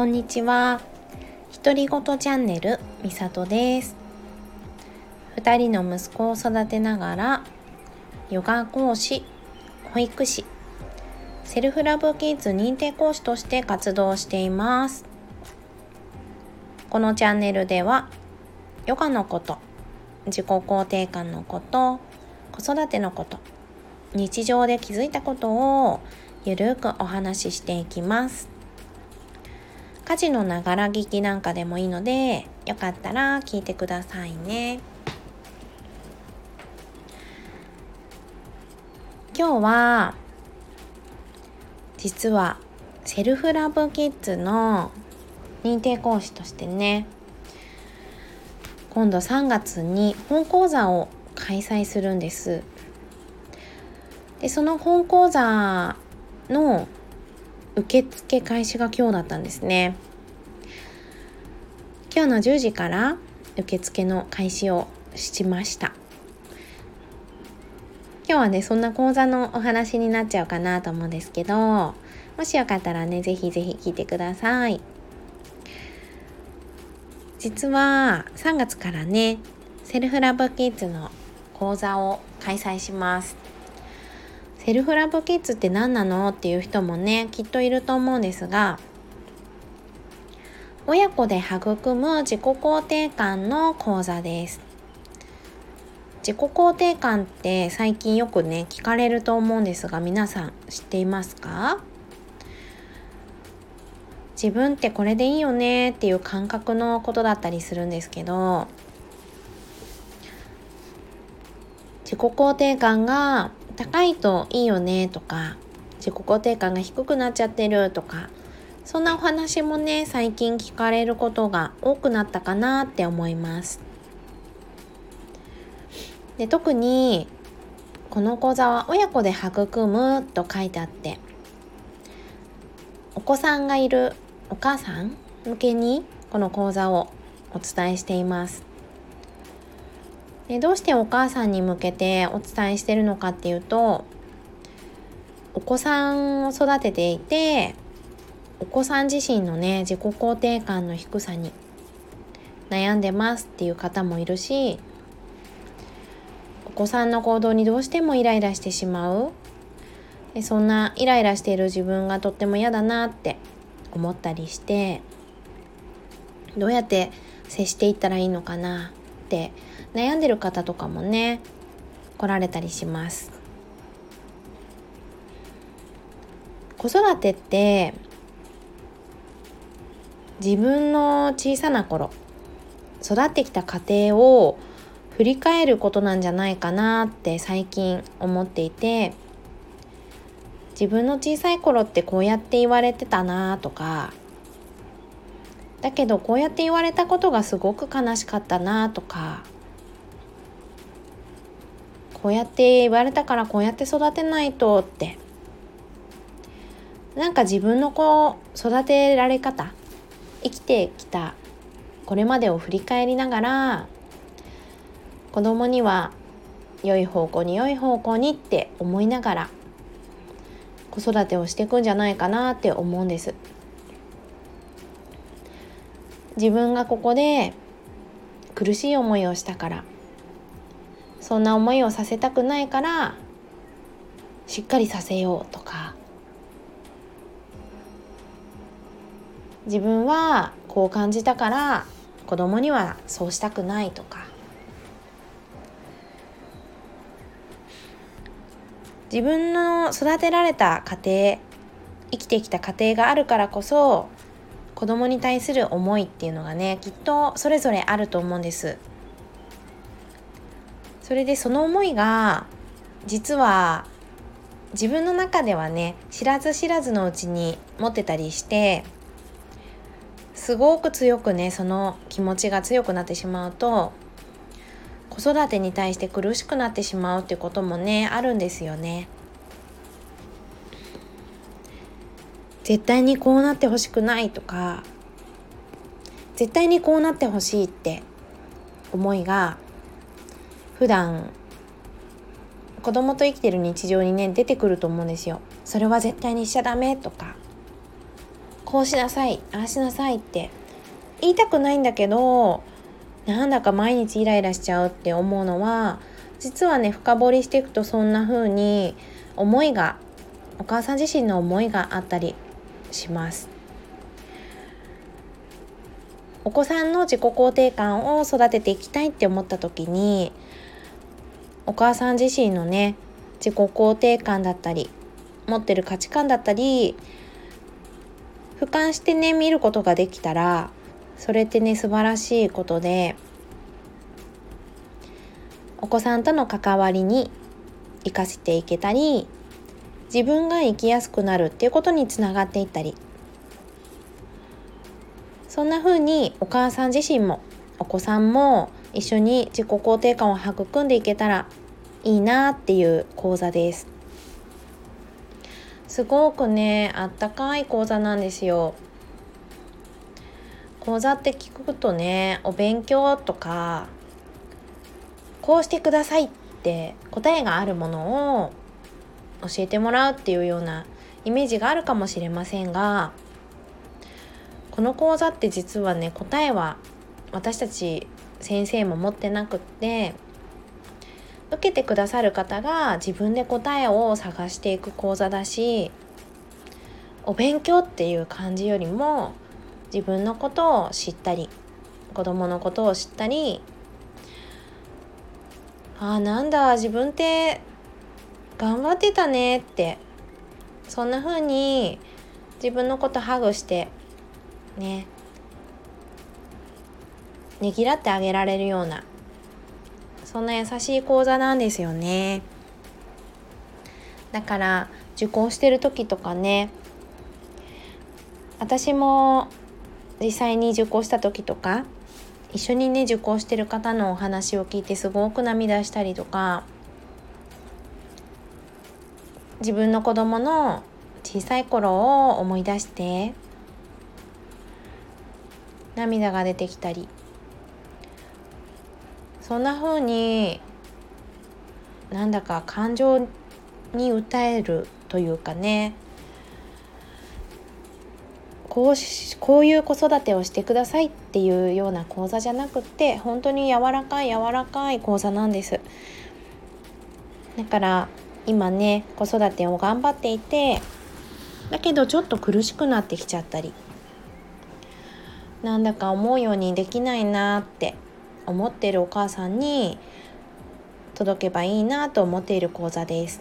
こんにちは。独り言チャンネルみさとです。2人の息子を育てながらヨガ講師保育士セルフラブキッズ認定講師として活動しています。このチャンネルではヨガのこと自己肯定感のこと子育てのこと日常で気づいたことをゆるくお話ししていきます。家事のながら聞きなんかでもいいのでよかったら聞いてくださいね。今日は実はセルフラブキッズの認定講師としてね今度3月に本講座を開催するんです。でその本講座の受付開始が今日だったんですね。今日の10時から受付の開始をしました。今日はねそんな講座のお話になっちゃうかなと思うんですけどもしよかったらねぜひぜひ聞いてください。実は3月からねセルフラブキッズの講座を開催します。セルフラブキッズって何なの？っていう人もねきっといると思うんですが親子で育む自己肯定感の講座です。自己肯定感って最近よくね聞かれると思うんですが皆さん知っていますか？自分ってこれでいいよねっていう感覚のことだったりするんですけど自己肯定感が高いといいよねとか自己肯定感が低くなっちゃってるとかそんなお話もね最近聞かれることが多くなったかなって思います。で特にこの講座は親子で育むと書いてあってお子さんがいるお母さん向けにこの講座をお伝えしています。でどうしてお母さんに向けてお伝えしてるのかっていうとお子さんを育てていてお子さん自身のね自己肯定感の低さに悩んでますっていう方もいるしお子さんの行動にどうしてもイライラしてしまう。でそんなイライラしている自分がとっても嫌だなって思ったりしてどうやって接していったらいいのかなって悩んでる方とかもね来られたりします。子育てって自分の小さな頃育ってきた家庭を振り返ることなんじゃないかなって最近思っていて自分の小さい頃ってこうやって言われてたなとかだけどこうやって言われたことがすごく悲しかったなとかこうやって言われたからこうやって育てないとって。なんか自分の子育てられ方生きてきたこれまでを振り返りながら子供には良い方向に良い方向にって思いながら子育てをしていくんじゃないかなって思うんです。自分がここで苦しい思いをしたからそんな思いをさせたくないからしっかりさせようとか。自分はこう感じたから子供にはそうしたくないとか。自分の育てられた家庭生きてきた家庭があるからこそ子供に対する思いっていうのがねきっとそれぞれあると思うんです。それでその思いが実は自分の中ではね知らず知らずのうちに持ってたりしてすごく強くねその気持ちが強くなってしまうと子育てに対して苦しくなってしまうっていうこともねあるんですよね。絶対にこうなってほしくないとか絶対にこうなってほしいって思いが普段子供と生きてる日常にね出てくると思うんですよ。それは絶対にしちゃダメとかこうしなさいああしなさいって言いたくないんだけどなんだか毎日イライラしちゃうって思うのは実はね深掘りしていくとそんな風に思いがお母さん自身の思いがあったりします。お子さんの自己肯定感を育てていきたいって思った時にお母さん自身のね自己肯定感だったり持ってる価値観だったり俯瞰してね見ることができたらそれってね素晴らしいことでお子さんとの関わりに生かしていけたり自分が生きやすくなるっていうことにつながっていったり。そんな風にお母さん自身もお子さんも一緒に自己肯定感を育んでいけたらいいなっていう講座です。すごくねあったかい講座なんですよ。講座って聞くとねお勉強とかこうしてくださいって答えがあるものを教えてもらうっていうようなイメージがあるかもしれませんがこの講座って実はね答えは私たち先生も持ってなくって受けてくださる方が自分で答えを探していく講座だしお勉強っていう感じよりも自分のことを知ったり子供のことを知ったりああなんだ自分って頑張ってたねってそんな風に自分のことハグしてねねぎらってあげられるようなそんな優しい講座なんですよね。だから受講してる時とかね私も実際に受講した時とか一緒にね受講してる方のお話を聞いてすごく涙したりとか自分の子供の小さい頃を思い出して涙が出てきたりそんな風になんだか感情に訴えるというかね。こうしこういう子育てをしてくださいっていうような講座じゃなくって本当に柔らかい柔らかい講座なんです。だから今ね子育てを頑張っていてだけどちょっと苦しくなってきちゃったり。なんだか思うようにできないなって。思ってるお母さんに届けばいいなと思っている講座です。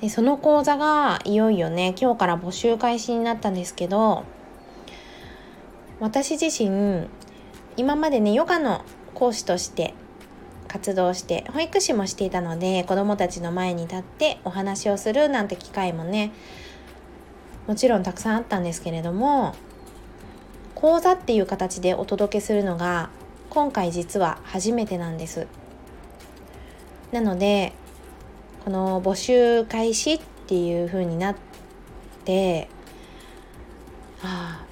でその講座がいよいよね今日から募集開始になったんですけど私自身今までねヨガの講師として活動して保育士もしていたので子どもたちの前に立ってお話をするなんて機会もねもちろんたくさんあったんですけれども講座っていう形でお届けするのが今回実は初めてなんです。なのでこの募集開始っていう風になってああ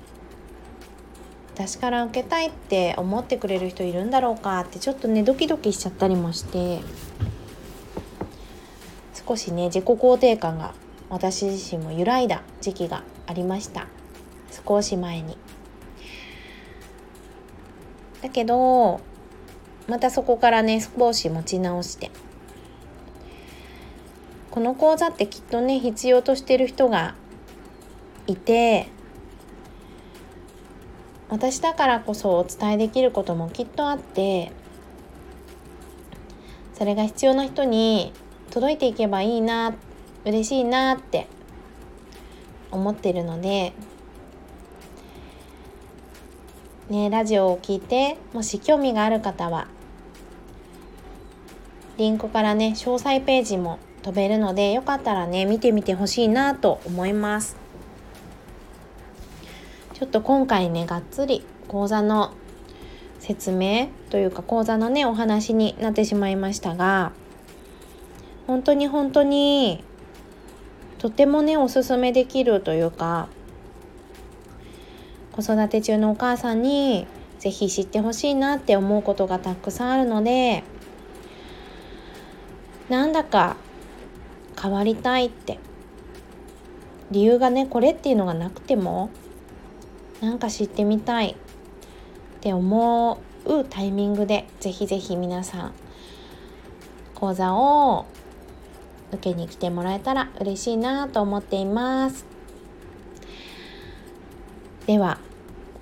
私から受けたいって思ってくれる人いるんだろうかってちょっとねドキドキしちゃったりもして少しね自己肯定感が私自身も揺らいだ時期がありました。少し前に。だけどまたそこからね少し持ち直して。この講座ってきっとね必要としてる人がいて私だからこそお伝えできることもきっとあってそれが必要な人に届いていけばいいな嬉しいなって思ってるのでねラジオを聞いてもし興味がある方はリンクからね詳細ページも飛べるのでよかったらね見てみてほしいなと思います。ちょっと今回ねがっつり講座の説明というか講座のねお話になってしまいましたが本当に本当にとてもねおすすめできるというか子育て中のお母さんに是非知ってほしいなって思うことがたくさんあるのでなんだか変わりたいって理由がねこれっていうのがなくてもなんか知ってみたいって思うタイミングでぜひぜひ皆さん講座を受けに来てもらえたら嬉しいなと思っています。では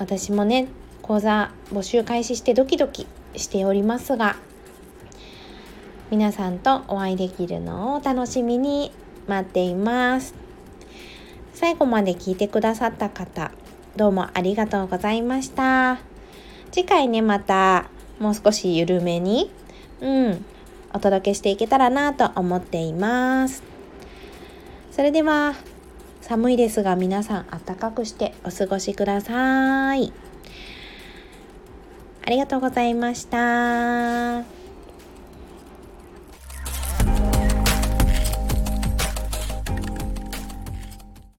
私もね講座募集開始してドキドキしておりますが皆さんとお会いできるのを楽しみに待っています。最後まで聞いてくださった方どうもありがとうございました。次回ねまたもう少し緩めにうんお届けしていけたらなと思っています。それでは寒いですが皆さん暖かくしてお過ごしくださいありがとうございました。